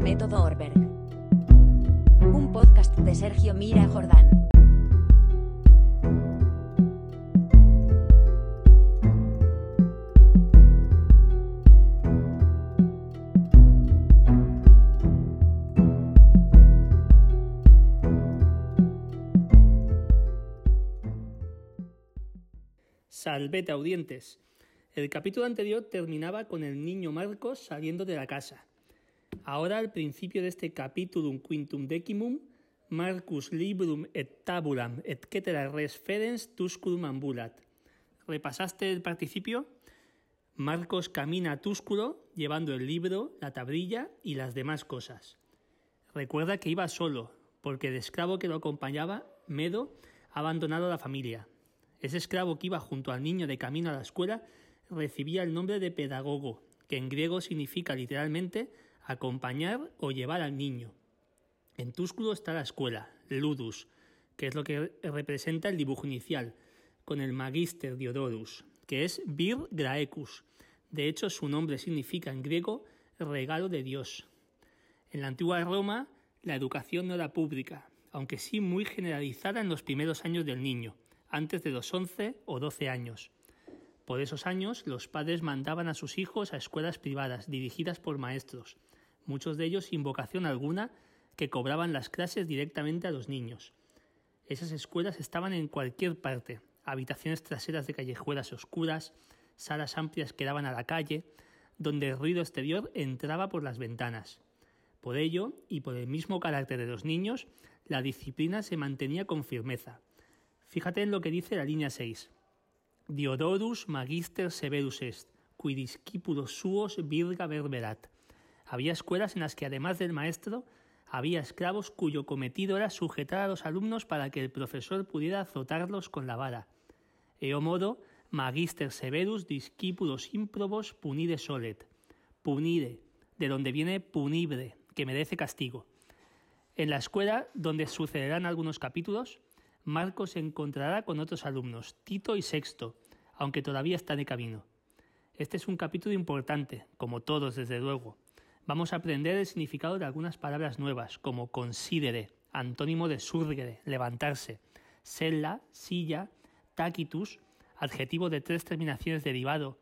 Dorberg. Un podcast de Sergio Mira Jordán. Salvete audientes. El capítulo anterior terminaba con el niño Marcos saliendo de la casa. Ahora, al principio de este capítulo quintum decimum, Marcus librum et tabulam et cetera res fedens tusculum ambulat. ¿Repasaste el participio? Marcos camina a Túsculo llevando el libro, la tablilla y las demás cosas. Recuerda que iba solo, porque el esclavo que lo acompañaba, Medo, ha abandonado a la familia. Ese esclavo que iba junto al niño de camino a la escuela recibía el nombre de pedagogo, que en griego significa literalmente acompañar o llevar al niño. En Túsculo está la escuela, ludus, que es lo que representa el dibujo inicial, con el magister Diodorus, que es vir graecus. De hecho, su nombre significa en griego regalo de Dios. En la antigua Roma, la educación no era pública, aunque sí muy generalizada en los primeros años del niño, antes de los 11 o 12 años. Por esos años, los padres mandaban a sus hijos a escuelas privadas dirigidas por maestros, muchos de ellos sin vocación alguna, que cobraban las clases directamente a los niños. Esas escuelas estaban en cualquier parte, habitaciones traseras de callejuelas oscuras, salas amplias que daban a la calle, donde el ruido exterior entraba por las ventanas. Por ello, y por el mismo carácter de los niños, la disciplina se mantenía con firmeza. Fíjate en lo que dice la línea 6. Diodorus magister severus est, qui discipulos suos virga verberat. Había escuelas en las que además del maestro había esclavos cuyo cometido era sujetar a los alumnos para que el profesor pudiera azotarlos con la vara. Eo modo, magister severus discipulos improbos punide solet. Punide, de donde viene punible, que merece castigo. En la escuela, donde sucederán algunos capítulos, Marcos se encontrará con otros alumnos, Tito y Sexto, aunque todavía está de camino. Este es un capítulo importante, como todos desde luego. Vamos a aprender el significado de algunas palabras nuevas, como considere, antónimo de surgere, levantarse, sella, silla, tacitus, adjetivo de tres terminaciones derivado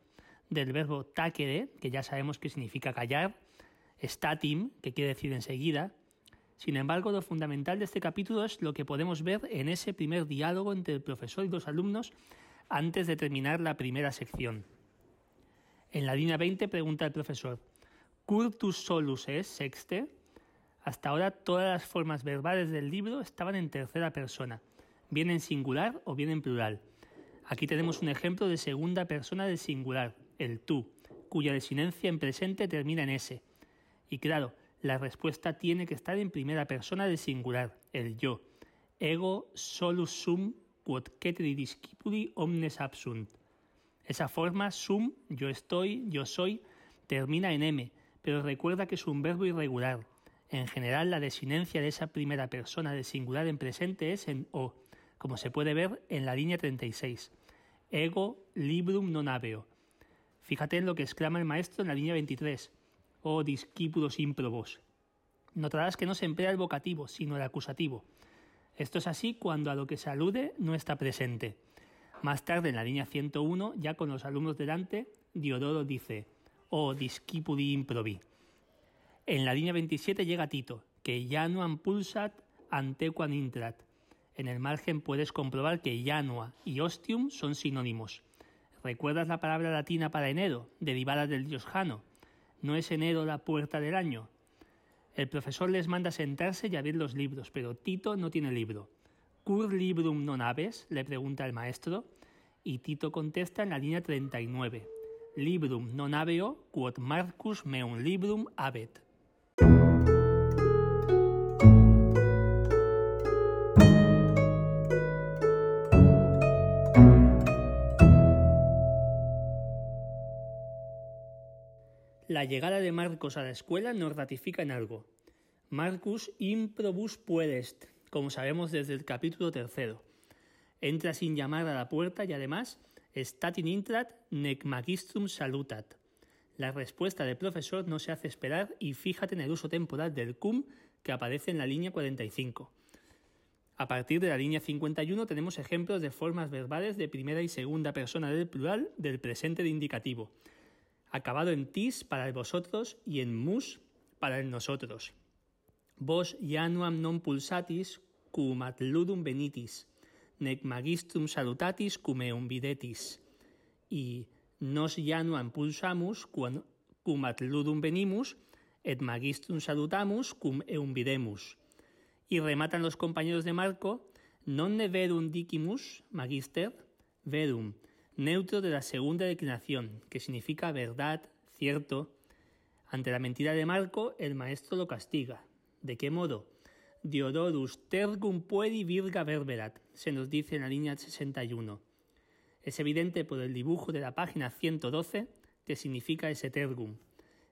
del verbo tacere, que ya sabemos que significa callar, statim, que quiere decir enseguida, sin embargo, lo fundamental de este capítulo es lo que podemos ver en ese primer diálogo entre el profesor y los alumnos antes de terminar la primera sección. En la línea 20 pregunta el profesor, ¿Curtus solus es sexte? Hasta ahora todas las formas verbales del libro estaban en tercera persona, bien en singular o bien en plural. Aquí tenemos un ejemplo de segunda persona del singular, el tú, cuya desinencia en presente termina en s. Y claro, la respuesta tiene que estar en primera persona del singular, el yo. Ego solus sum quod ceteri discipuli omnes absunt. Esa forma sum, yo estoy, yo soy, termina en m, pero recuerda que es un verbo irregular. En general, la desinencia de esa primera persona del singular en presente es en o, como se puede ver en la línea 36. Ego librum non aveo. Fíjate en lo que exclama el maestro en la línea 23 oh discípulos ímprobos. Notarás que no se emplea el vocativo, sino el acusativo. Esto es así cuando a lo que se alude no está presente. Más tarde, en la línea 101, ya con los alumnos delante, Diodoro dice, oh discipuli improbi. En la línea 27 llega Tito, que no pulsat antequan intrat. En el margen puedes comprobar que Janua y ostium son sinónimos. ¿Recuerdas la palabra latina para enero, derivada del dios Jano? ¿No es enero la puerta del año? El profesor les manda sentarse y abrir los libros, pero Tito no tiene libro. ¿Cur librum non habes? le pregunta el maestro, y Tito contesta en la línea 39. Librum non habeo, quod Marcus meum librum habet. La llegada de Marcos a la escuela nos ratifica en algo. Marcus improbus puedest, como sabemos desde el capítulo tercero. Entra sin llamar a la puerta y además, stat in intrat nec magistrum salutat. La respuesta del profesor no se hace esperar y fíjate en el uso temporal del cum que aparece en la línea 45. A partir de la línea 51 tenemos ejemplos de formas verbales de primera y segunda persona del plural del presente de indicativo, acabado en tis para vosotros y en mus para el nosotros. Vos januam non pulsatis cum ad ludum benitis, nec magistrum salutatis cum eum videtis. Y nos januam pulsamus cum ad ludum venimus, et magistrum salutamus cum eum videmus. Y rematan los compañeros de Marco, non ne verum dicimus, magister, verum, neutro de la segunda declinación, que significa verdad, cierto. Ante la mentira de Marco, el maestro lo castiga. ¿De qué modo? Diodorus tergum puedi virga verberat, se nos dice en la línea 61. Es evidente por el dibujo de la página 112 que significa ese tergum,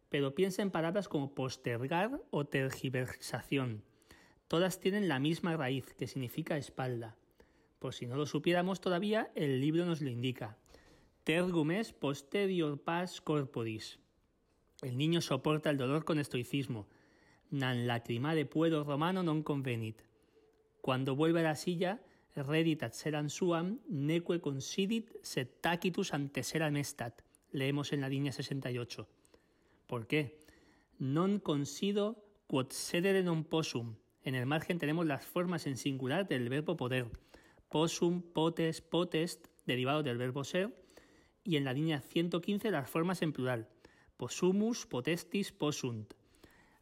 pero piensa en palabras como postergar o tergiversación. Todas tienen la misma raíz, que significa espalda. Por si no lo supiéramos todavía, el libro nos lo indica. Tergum es posterior pas corporis. El niño soporta el dolor con estoicismo. Nan lacrimare puedo romano non convenit. Cuando vuelve a la silla, reditat seran suam, neque considit set tacitus ante seram estat. Leemos en la línea 68. ¿Por qué? Non consido quod sedere non possum. En el margen tenemos las formas en singular del verbo poder possum, potes, potest, derivado del verbo ser, y en la línea 115 las formas en plural, possumus, potestis, possunt.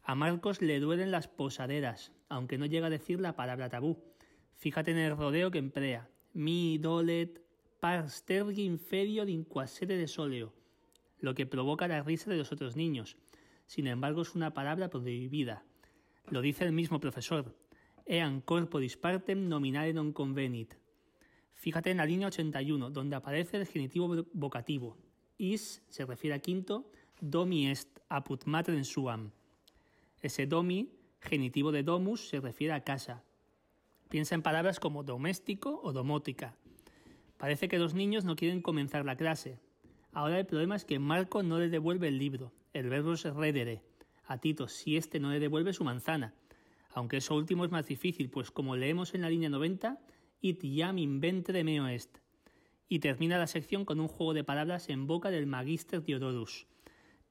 A Marcos le duelen las posaderas, aunque no llega a decir la palabra tabú. Fíjate en el rodeo que emplea. Mi dolet pars tergi inferior inquasere de soleo, lo que provoca la risa de los otros niños. Sin embargo, es una palabra prohibida. Lo dice el mismo profesor ean corporis partem nominare non convenit. Fíjate en la línea 81, donde aparece el genitivo vocativo. Is se refiere a quinto, domi est apud matrem suam. Ese domi, genitivo de domus, se refiere a casa. Piensa en palabras como doméstico o domótica. Parece que los niños no quieren comenzar la clase. Ahora el problema es que Marco no le devuelve el libro. El verbo es redere. A Tito, si éste no le devuelve su manzana aunque eso último es más difícil, pues como leemos en la línea 90, it iam inventre meo est. Y termina la sección con un juego de palabras en boca del magister Diodorus.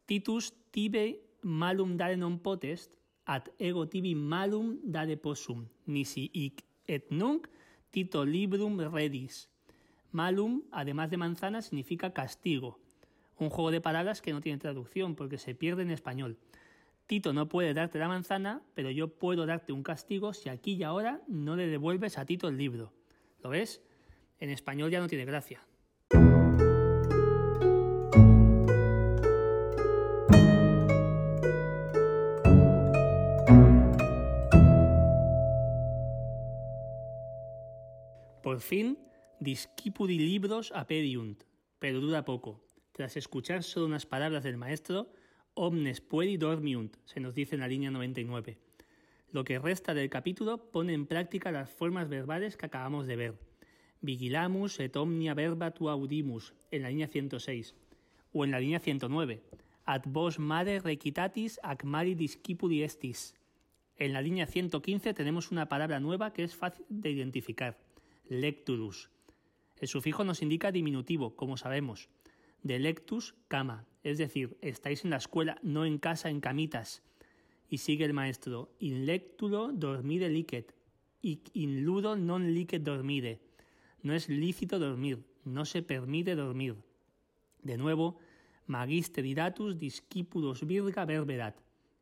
Titus tibe malum dare non potest, at ego tibi malum dare possum, nisi hic et nunc tito librum redis. Malum, además de manzana, significa castigo. Un juego de palabras que no tiene traducción porque se pierde en español. Tito no puede darte la manzana, pero yo puedo darte un castigo si aquí y ahora no le devuelves a Tito el libro. ¿Lo ves? En español ya no tiene gracia. Por fin, discipudi libros apediunt, pero dura poco. Tras escuchar solo unas palabras del maestro, omnes puedi dormiunt, se nos dice en la línea 99. Lo que resta del capítulo pone en práctica las formas verbales que acabamos de ver. Vigilamus et omnia verba tu audimus, en la línea 106. O en la línea 109. Ad vos mare requitatis ac mari discipuli estis. En la línea 115 tenemos una palabra nueva que es fácil de identificar. Lecturus. El sufijo nos indica diminutivo, como sabemos. De lectus, cama, es decir, estáis en la escuela, no en casa en camitas. Y sigue el maestro, in lectulo dormire licet, in ludo non licet dormire. No es lícito dormir, no se permite dormir. De nuevo, magister datus discipulos virga verberat.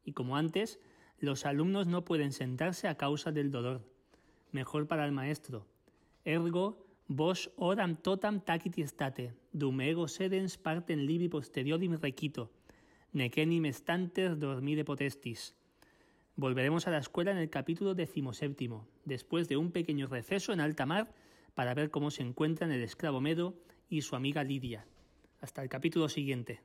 Y como antes, los alumnos no pueden sentarse a causa del dolor. Mejor para el maestro. Ergo, Vos oram totam taciti state, dum ego sedens partem libi posteriorim requito, necenim estantes dormire potestis. Volveremos a la escuela en el capítulo decimoséptimo, después de un pequeño receso en alta mar para ver cómo se encuentran el esclavo Medo y su amiga Lidia. Hasta el capítulo siguiente.